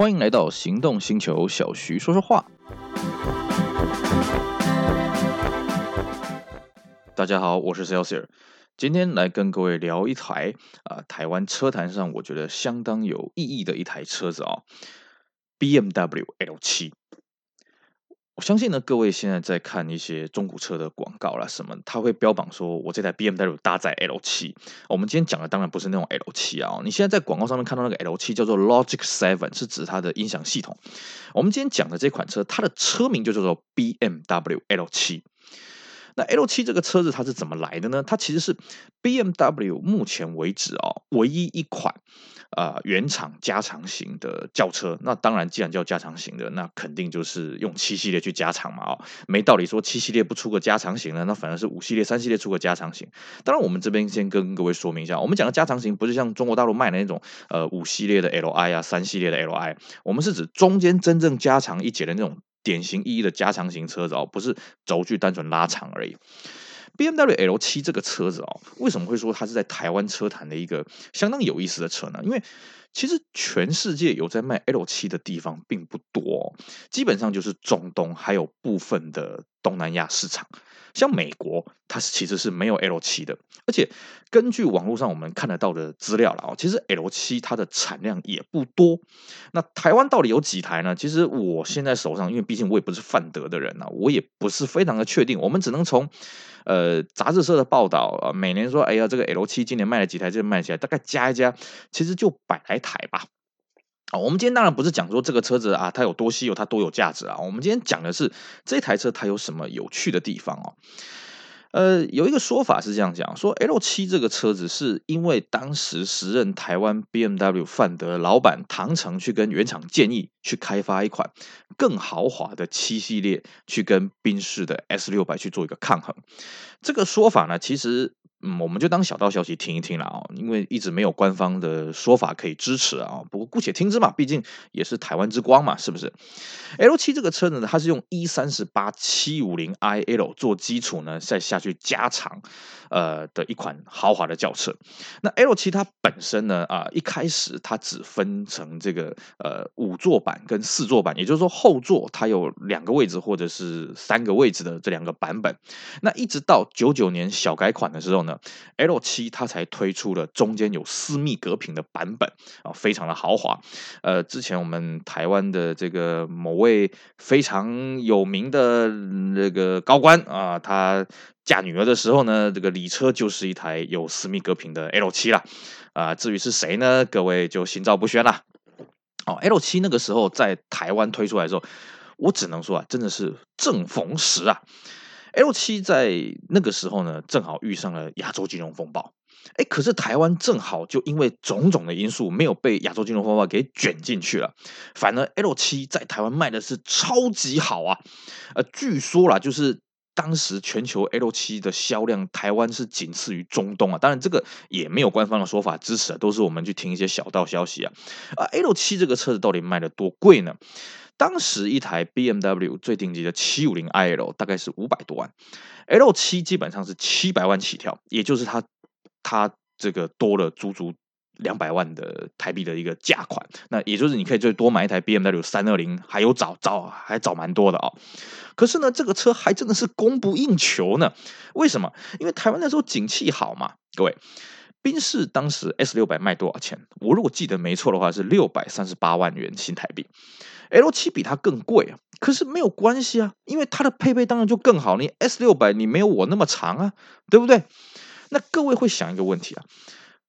欢迎来到行动星球，小徐说说话。大家好，我是 c e l s i r 今天来跟各位聊一台啊、台湾车坛上我觉得相当有意义的一台车子啊、，BMW L 七。我相信呢，各位现在在看一些中古车的广告啦，什么他会标榜说，我这台 BMW 搭载 L7。我们今天讲的当然不是那种 L 七啊，你现在在广告上面看到那个 L 七叫做 Logic Seven，是指它的音响系统。我们今天讲的这款车，它的车名就叫做 BMW L 七。那 L7 这个车子它是怎么来的呢？它其实是 BMW 目前为止啊唯一一款啊、原厂加长型的轿车。那当然，既然叫加长型的，那肯定就是用七系列去加长嘛啊，没道理说七系列不出个加长型的，那反而是五系列、三系列出个加长型。当然，我们这边先跟各位说明一下，我们讲的加长型不是像中国大陆卖的那种呃五系列的 Li 啊、三系列的 Li，我们是指中间真正加长一截的那种。典型意义的加长型车子哦，不是轴距单纯拉长而已。B M W L 七这个车子哦，为什么会说它是在台湾车坛的一个相当有意思的车呢？因为其实全世界有在卖 L 七的地方并不多，基本上就是中东还有部分的东南亚市场。像美国，它是其实是没有 L7 的，而且根据网络上我们看得到的资料了啊，其实 L7 它的产量也不多。那台湾到底有几台呢？其实我现在手上，因为毕竟我也不是范德的人呐，我也不是非常的确定。我们只能从呃杂志社的报道啊，每年说，哎呀，这个 L7 今年卖了几台，这个卖起来大概加一加，其实就百来台吧。啊，我们今天当然不是讲说这个车子啊，它有多稀有，它多有价值啊。我们今天讲的是这台车它有什么有趣的地方哦。呃，有一个说法是这样讲，说 L7 这个车子是因为当时时任台湾 BMW 范德老板唐成去跟原厂建议去开发一款更豪华的七系列，去跟宾士的 S 六百去做一个抗衡。这个说法呢，其实。嗯，我们就当小道消息听一听了啊，因为一直没有官方的说法可以支持啊。不过姑且听之嘛，毕竟也是台湾之光嘛，是不是？L7 这个车子呢，它是用 E 三十八七五零 IL 做基础呢，再下去加长，呃的一款豪华的轿车。那 L7 它本身呢，啊、一开始它只分成这个呃五座版跟四座版，也就是说后座它有两个位置或者是三个位置的这两个版本。那一直到九九年小改款的时候呢。L7 它才推出了中间有私密隔屏的版本啊，非常的豪华。呃，之前我们台湾的这个某位非常有名的那个高官啊，他嫁女儿的时候呢，这个礼车就是一台有私密隔屏的 L7 了。啊，至于是谁呢？各位就心照不宣啦。哦，L7 那个时候在台湾推出来的时候，我只能说啊，真的是正逢时啊。L7 在那个时候呢，正好遇上了亚洲金融风暴，哎，可是台湾正好就因为种种的因素，没有被亚洲金融风暴给卷进去了，反而 L7 在台湾卖的是超级好啊，呃，据说啦，就是当时全球 L7 的销量，台湾是仅次于中东啊，当然这个也没有官方的说法支持啊，都是我们去听一些小道消息啊，啊，L7 这个车子到底卖的多贵呢？当时一台 BMW 最顶级的 750iL 大概是五百多万，L7 基本上是七百万起跳，也就是它它这个多了足足两百万的台币的一个价款。那也就是你可以最多买一台 BMW 320，还有早早还早蛮多的哦。可是呢，这个车还真的是供不应求呢。为什么？因为台湾那时候景气好嘛，各位。宾士当时 S 六百卖多少钱？我如果记得没错的话，是六百三十八万元新台币。L 七比它更贵啊，可是没有关系啊，因为它的配备当然就更好。你 S 六百你没有我那么长啊，对不对？那各位会想一个问题啊，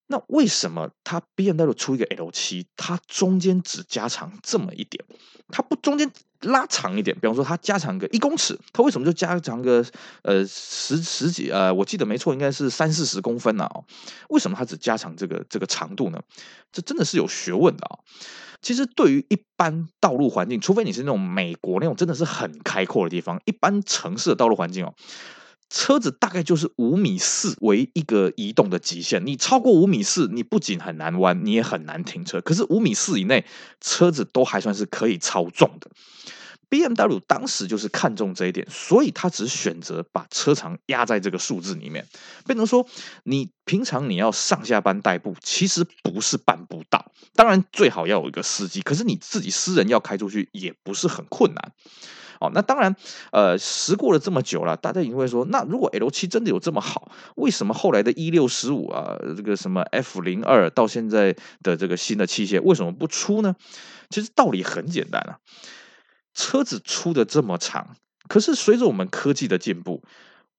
那为什么它 BMW 出一个 L 七，它中间只加长这么一点，它不中间？拉长一点，比方说它加长个一公尺，它为什么就加长个呃十十几呃，我记得没错，应该是三四十公分呢？哦，为什么它只加长这个这个长度呢？这真的是有学问的啊！其实对于一般道路环境，除非你是那种美国那种真的是很开阔的地方，一般城市的道路环境哦。车子大概就是五米四为一个移动的极限，你超过五米四，你不仅很难弯，你也很难停车。可是五米四以内，车子都还算是可以操纵的。BMW 当时就是看中这一点，所以他只选择把车长压在这个数字里面，变成说你平常你要上下班代步，其实不是办不到。当然最好要有一个司机，可是你自己私人要开出去也不是很困难。哦，那当然，呃，时过了这么久了，大家也会说，那如果 L7 真的有这么好，为什么后来的一六十五啊，这个什么 F 零二到现在的这个新的器械为什么不出呢？其实道理很简单啊。车子出的这么长，可是随着我们科技的进步，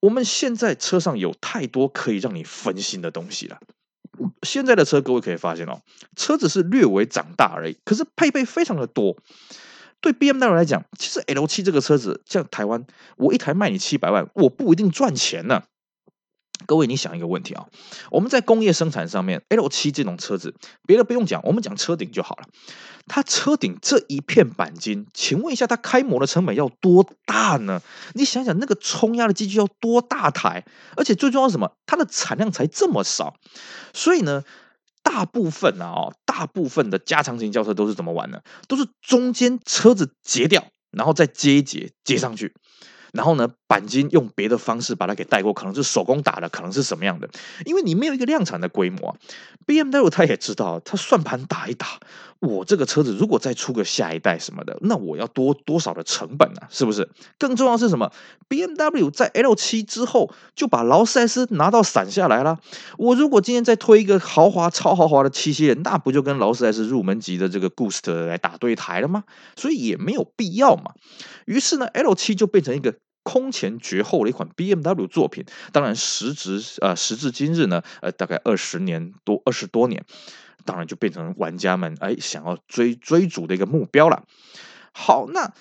我们现在车上有太多可以让你分心的东西了。现在的车，各位可以发现哦，车子是略微长大而已，可是配备非常的多。对 BMW 来讲，其实 L7 这个车子，像台湾，我一台卖你七百万，我不一定赚钱呢。各位，你想一个问题啊，我们在工业生产上面，L7 这种车子，别的不用讲，我们讲车顶就好了。它车顶这一片钣金，请问一下，它开模的成本要多大呢？你想想，那个冲压的机具要多大台？而且最重要是什么？它的产量才这么少，所以呢，大部分啊，哦，大部分的加长型轿车都是怎么玩呢？都是中间车子截掉，然后再接一节接上去。然后呢，钣金用别的方式把它给带过，可能是手工打的，可能是什么样的？因为你没有一个量产的规模，BMW 他也知道，他算盘打一打，我这个车子如果再出个下一代什么的，那我要多多少的成本啊？是不是？更重要是什么？BMW 在 L7 之后就把劳斯莱斯拿到散下来了。我如果今天再推一个豪华、超豪华的七系列，那不就跟劳斯莱斯入门级的这个 Ghost 来打对台了吗？所以也没有必要嘛。于是呢，L7 就变成一个空前绝后的一款 BMW 作品。当然，时值呃时至今日呢，呃，大概二十年多二十多年，当然就变成玩家们哎想要追追逐的一个目标了。好，那。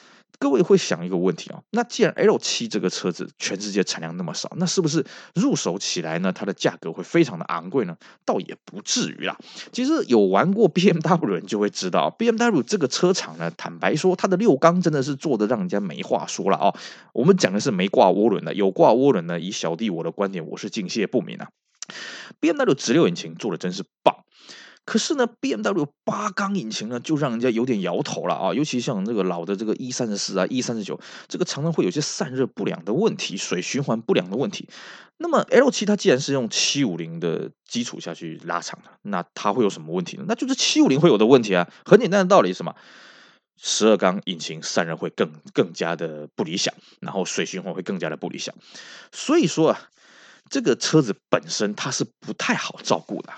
各位会想一个问题啊，那既然 L7 这个车子全世界产量那么少，那是不是入手起来呢？它的价格会非常的昂贵呢？倒也不至于啦。其实有玩过 BMW 的人就会知道，BMW 这个车厂呢，坦白说，它的六缸真的是做的让人家没话说了啊。我们讲的是没挂涡轮的，有挂涡轮呢，以小弟我的观点，我是敬谢不敏啊。BMW 直六引擎做的真是棒。可是呢，BMW 八缸引擎呢，就让人家有点摇头了啊！尤其像这个老的这个 E 三十四啊、E 三十九，这个常常会有些散热不良的问题、水循环不良的问题。那么 L 七它既然是用七五零的基础下去拉长的，那它会有什么问题呢？那就是七五零会有的问题啊！很简单的道理什么？十二缸引擎散热会更更加的不理想，然后水循环会更加的不理想。所以说啊，这个车子本身它是不太好照顾的。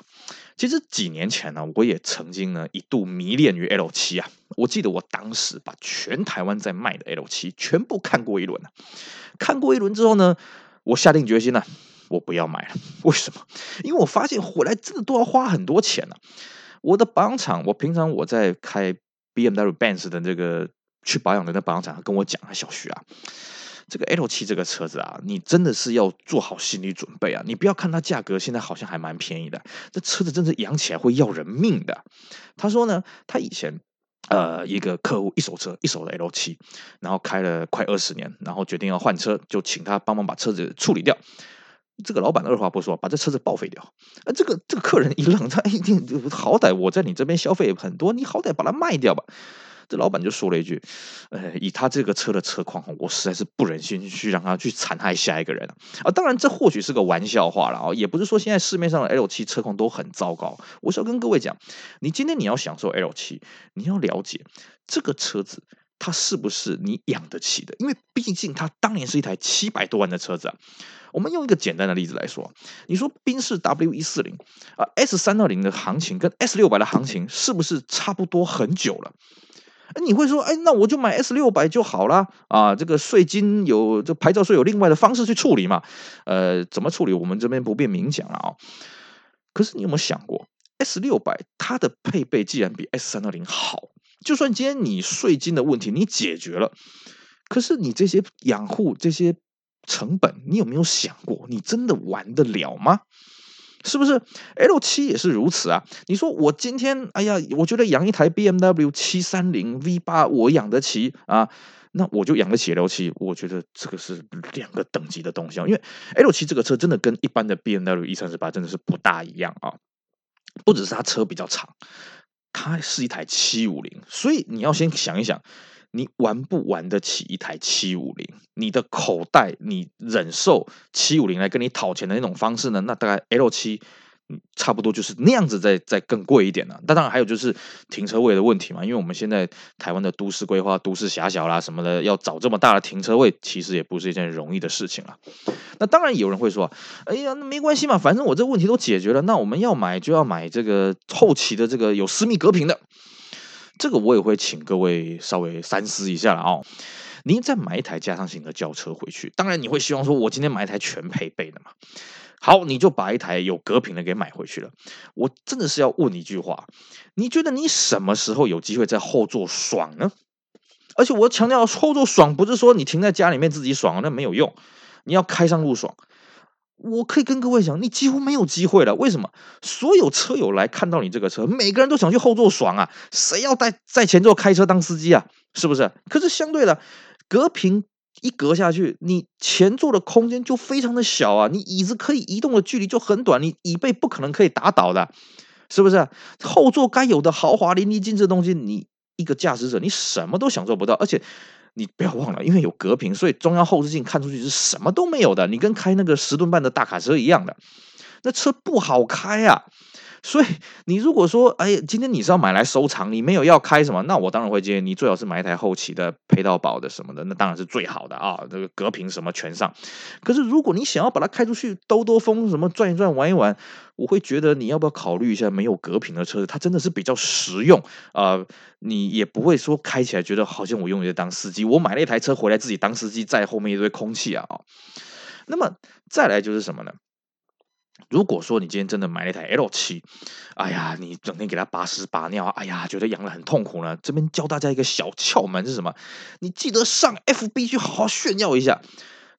其实几年前呢，我也曾经呢一度迷恋于 L 七啊。我记得我当时把全台湾在卖的 L 七全部看过一轮了。看过一轮之后呢，我下定决心了，我不要买了。为什么？因为我发现回来真的都要花很多钱呢。我的保养厂，我平常我在开 BMW Benz 的这个去保养的那保养厂，跟我讲啊，小徐啊。这个 L7 这个车子啊，你真的是要做好心理准备啊！你不要看它价格现在好像还蛮便宜的，这车子真的养起来会要人命的。他说呢，他以前呃一个客户一手车一手的 L7，然后开了快二十年，然后决定要换车，就请他帮忙把车子处理掉。这个老板二话不说，把这车子报废掉。啊，这个这个客人一愣，他一定好歹我在你这边消费很多，你好歹把它卖掉吧。这老板就说了一句：“呃，以他这个车的车况，我实在是不忍心去让他去残害下一个人啊。当然，这或许是个玩笑话了啊，也不是说现在市面上的 L7 车况都很糟糕。我是要跟各位讲，你今天你要享受 L7，你要了解这个车子它是不是你养得起的，因为毕竟它当年是一台七百多万的车子啊。我们用一个简单的例子来说，你说宾士 W 一四零啊，S 三二零的行情跟 S 六百的行情是不是差不多很久了？”你会说，哎，那我就买 S 六百就好了啊！这个税金有，这牌照税有另外的方式去处理嘛？呃，怎么处理？我们这边不便明讲了啊。可是你有没有想过，S 六百它的配备既然比 S 三二零好，就算今天你税金的问题你解决了，可是你这些养护这些成本，你有没有想过，你真的玩得了吗？是不是 L 七也是如此啊？你说我今天，哎呀，我觉得养一台 BMW 七三零 V 八我养得起啊，那我就养得起 L 七。我觉得这个是两个等级的东西啊，因为 L 七这个车真的跟一般的 BMW 一三十八真的是不大一样啊，不只是它车比较长，它是一台七五零，所以你要先想一想，你玩不玩得起一台七五零？你的口袋，你忍受七五零来跟你讨钱的那种方式呢？那大概 L 七。差不多就是那样子再，再更贵一点了。那当然还有就是停车位的问题嘛，因为我们现在台湾的都市规划、都市狭小啦什么的，要找这么大的停车位，其实也不是一件容易的事情了。那当然有人会说，哎呀，那没关系嘛，反正我这问题都解决了。那我们要买就要买这个后期的这个有私密隔屏的，这个我也会请各位稍微三思一下了哦。您再买一台加长型的轿车回去，当然你会希望说，我今天买一台全配备的嘛。好，你就把一台有隔屏的给买回去了。我真的是要问你一句话，你觉得你什么时候有机会在后座爽呢？而且我强调后座爽，不是说你停在家里面自己爽，那没有用。你要开上路爽。我可以跟各位讲，你几乎没有机会了。为什么？所有车友来看到你这个车，每个人都想去后座爽啊。谁要在在前座开车当司机啊？是不是？可是相对的，隔屏。一隔下去，你前座的空间就非常的小啊，你椅子可以移动的距离就很短，你椅背不可能可以打倒的，是不是？后座该有的豪华淋漓尽致的东西，你一个驾驶者你什么都享受不到，而且你不要忘了，因为有隔屏，所以中央后视镜看出去是什么都没有的，你跟开那个十吨半的大卡车一样的，那车不好开啊。所以你如果说，哎，今天你是要买来收藏，你没有要开什么，那我当然会建议你最好是买一台后期的配套保的什么的，那当然是最好的啊，这个隔屏什么全上。可是如果你想要把它开出去兜兜风，什么转一转玩一玩，我会觉得你要不要考虑一下没有隔屏的车子，它真的是比较实用啊，你也不会说开起来觉得好像我用一个当司机，我买了一台车回来自己当司机，在后面一堆空气啊。那么再来就是什么呢？如果说你今天真的买了一台 L 七哎呀，你整天给它拔屎拔尿，哎呀，觉得养了很痛苦呢。这边教大家一个小窍门是什么？你记得上 FB 去好好炫耀一下。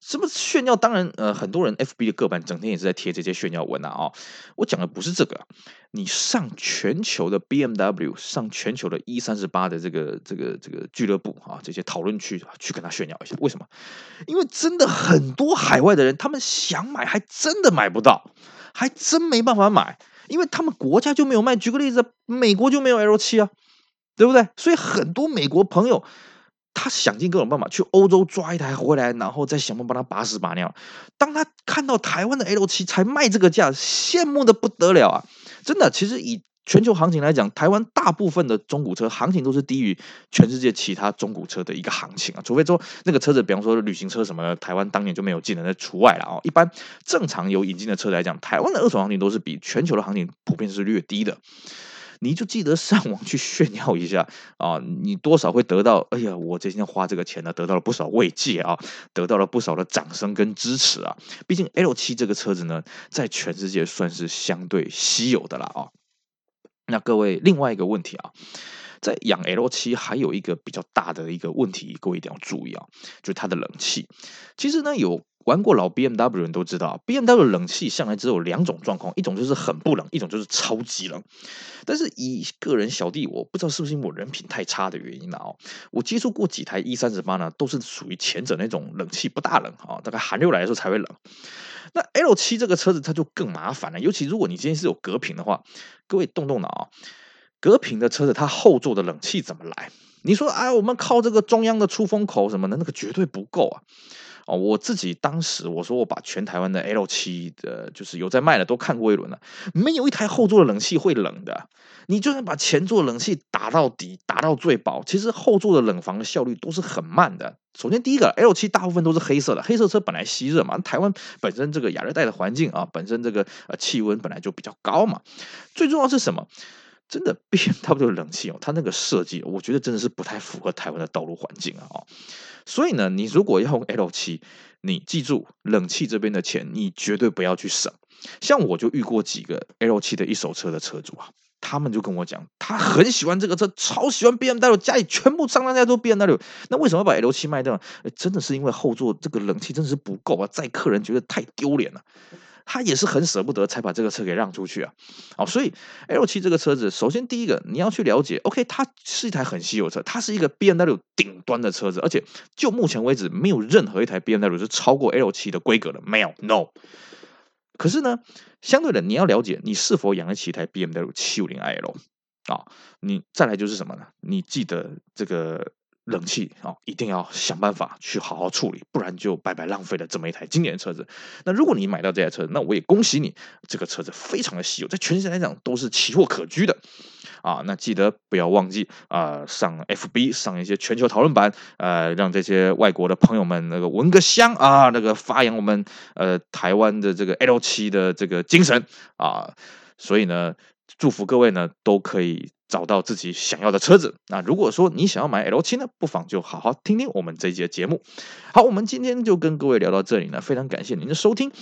什么炫耀？当然，呃，很多人 FB 的各版整天也是在贴这些炫耀文啊。哦，我讲的不是这个，你上全球的 BMW，上全球的 E38 的这个这个这个俱乐部啊，这些讨论区去跟他炫耀一下。为什么？因为真的很多海外的人，他们想买，还真的买不到。还真没办法买，因为他们国家就没有卖。举个例子，美国就没有 L 七啊，对不对？所以很多美国朋友，他想尽各种办法去欧洲抓一台回来，然后再想办法帮他把屎把尿。当他看到台湾的 L 七才卖这个价，羡慕的不得了啊！真的，其实以。全球行情来讲，台湾大部分的中古车行情都是低于全世界其他中古车的一个行情啊，除非说那个车子，比方说旅行车什么，台湾当年就没有进的，那除外了啊。一般正常有引进的车来讲，台湾的二手行情都是比全球的行情普遍是略低的。你就记得上网去炫耀一下啊，你多少会得到，哎呀，我今天花这个钱呢，得到了不少慰藉啊，得到了不少的掌声跟支持啊。毕竟 L7 这个车子呢，在全世界算是相对稀有的了啊。那各位，另外一个问题啊，在养 L7 还有一个比较大的一个问题，各位一定要注意啊，就是它的冷气。其实呢，有玩过老 BMW 的人都知道，BMW 冷气向来只有两种状况，一种就是很不冷，一种就是超级冷。但是以个人小弟，我不知道是不是因为我人品太差的原因了啊，我接触过几台 E38 呢，都是属于前者那种冷气不大冷啊，大概寒流来的时候才会冷。那 L7 这个车子它就更麻烦了，尤其如果你今天是有隔屏的话，各位动动脑啊，隔屏的车子它后座的冷气怎么来？你说哎，我们靠这个中央的出风口什么的，那个绝对不够啊！哦，我自己当时我说我把全台湾的 L7 的，就是有在卖的都看过一轮了，没有一台后座的冷气会冷的。你就算把前座冷气打到底，打到最薄，其实后座的冷房的效率都是很慢的。首先，第一个 L7 大部分都是黑色的，黑色车本来吸热嘛，台湾本身这个亚热带的环境啊，本身这个呃气温本来就比较高嘛。最重要是什么？真的 BMW 冷气哦，它那个设计，我觉得真的是不太符合台湾的道路环境啊。所以呢，你如果要用 L 七你记住冷气这边的钱，你绝对不要去省。像我就遇过几个 L 七的一手车的车主啊。他们就跟我讲，他很喜欢这个车，超喜欢 BMW，家里全部上上下下都 BMW。那为什么要把 L 七卖掉？真的是因为后座这个冷气真的是不够啊，载客人觉得太丢脸了。他也是很舍不得才把这个车给让出去啊。好，所以 L7 这个车子，首先第一个你要去了解，OK，它是一台很稀有车，它是一个 BMW 顶端的车子，而且就目前为止没有任何一台 BMW 是超过 L7 的规格的，没有，No。可是呢，相对的，你要了解你是否养得起一台 BMW 750i L 啊？你再来就是什么呢？你记得这个冷气啊，一定要想办法去好好处理，不然就白白浪费了这么一台经典的车子。那如果你买到这台车子，那我也恭喜你，这个车子非常的稀有，在全世界来讲都是奇货可居的啊。那记得不要忘记啊、上 FB 上一些全球讨论版，呃，让这些外国的朋友们那个闻个香啊，那个发扬我们呃台湾的这个 L7 的这个精神啊。所以呢，祝福各位呢都可以。找到自己想要的车子。那如果说你想要买 L 七呢，不妨就好好听听我们这一节节目。好，我们今天就跟各位聊到这里呢，非常感谢您的收听，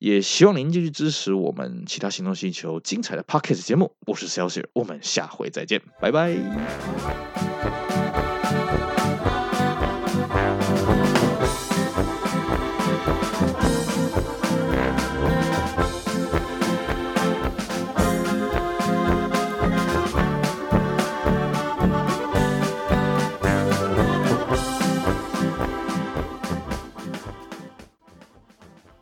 也希望您继续支持我们其他行动星球精彩的 Podcast 节目。我是 Celsius，我们下回再见，拜拜。